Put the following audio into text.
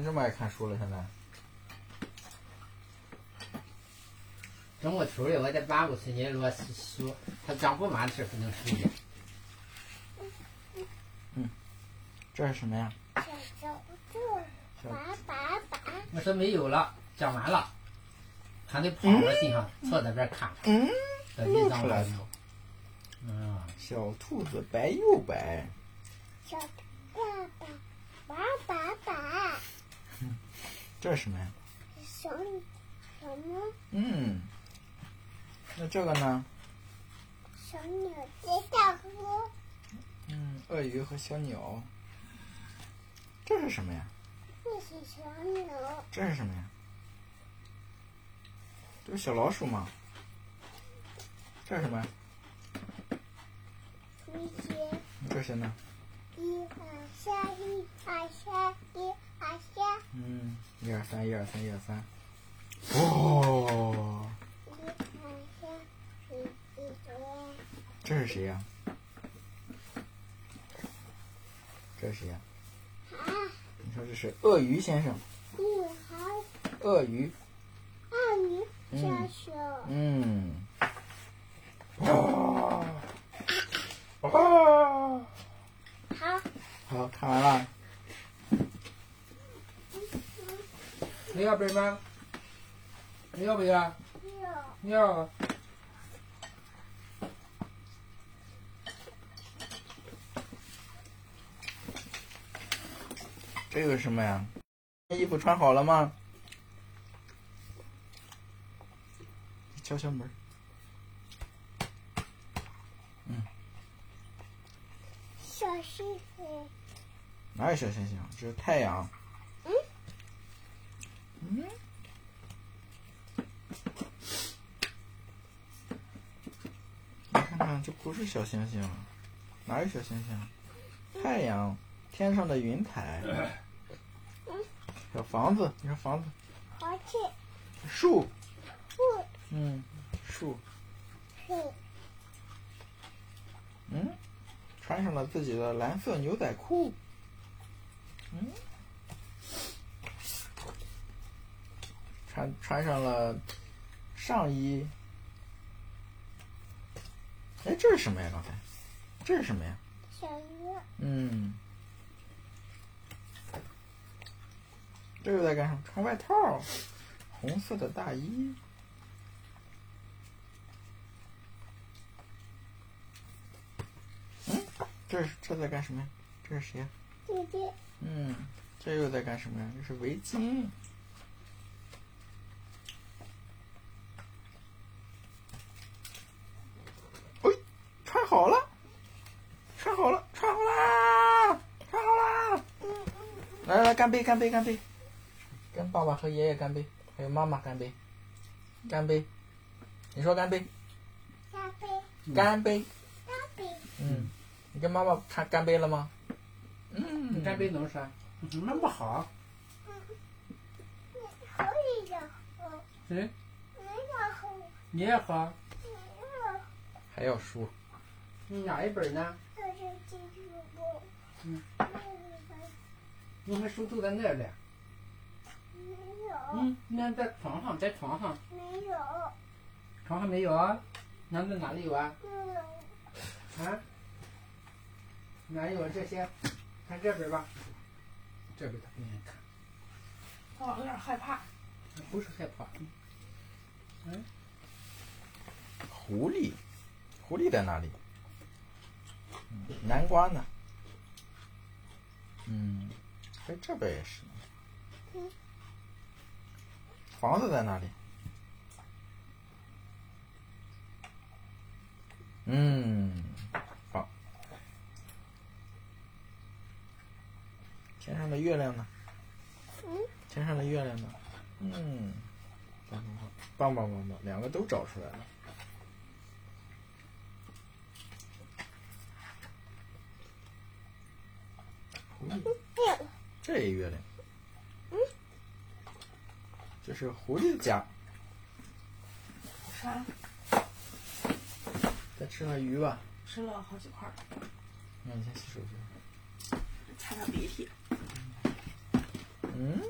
你这么爱看书了？现在？中午抽的，我得把五十年罗书，他讲不完的时候能数的。这是什么呀？小手指，爸爸爸，我说没有了，讲完了，还得跑到地上坐在这儿看。嗯，这一张没有。嗯，小兔子白又白。小爸爸，爸爸爸，这是什么呀？什什么？嗯，那这个呢？小鸟在大河，嗯，鳄鱼和小鸟。这是什么呀？这是小鸟，这是什么呀？这不是小老鼠吗？这是什么呀？一些这些呢？一二三，一二三，一二三，嗯，一二三，一二三，一二三。哦。这是谁呀？这是谁呀？啊，你说这是鳄鱼先生，你好，鳄鱼。鳄鱼先生，嗯。啊啊！好，好看完了。你要本吗？你要不要？有要。这个是什么呀？衣服穿好了吗？敲敲门。小星星，哪有小星星？这是太阳。嗯。嗯。你看看，这不是小星星，哪有小星星？太阳，天上的云彩。小房子，你说房子，房子，树，树。嗯，树，树。嗯，穿上了自己的蓝色牛仔裤，嗯，穿穿上了上衣。哎，这是什么呀？刚才，这是什么呀？小鱼，嗯，这又在干什么？穿外套，红色的大衣。嗯，这是这在干什么呀？这是谁呀？姐姐，嗯，这又在干什么呀？这是围巾。哎，穿好了，穿好了，穿好啦，穿好啦！来来来，干杯，干杯，干杯！跟爸爸和爷爷干杯，还有妈妈干杯，干杯！你说干杯，干杯，干杯！干杯，嗯，你跟妈妈看干杯了吗？你嗯，干杯能说？那不好。好一点，好，谁？没有好，你也喝？还要输。你哪一本呢？你们书都在那儿嘞。没有，嗯，那在床上，在床上，没有，床上没有啊？那在哪里有啊？没有，啊？哪有这些？看这边吧。这边他不愿意看，哦，有点害怕。不是害怕。嗯狐狸，狐狸在哪里？嗯南瓜呢？嗯，哎，这边也是嗯。房子在哪里？嗯，好。天上的月亮呢？嗯，天上的月亮呢？嗯，棒棒棒，棒棒棒棒，两个都找出来了。这一月的，嗯，这是狐狸家。啥？再吃了鱼吧。吃了好几块。那你先洗手去。擦擦鼻涕。嗯。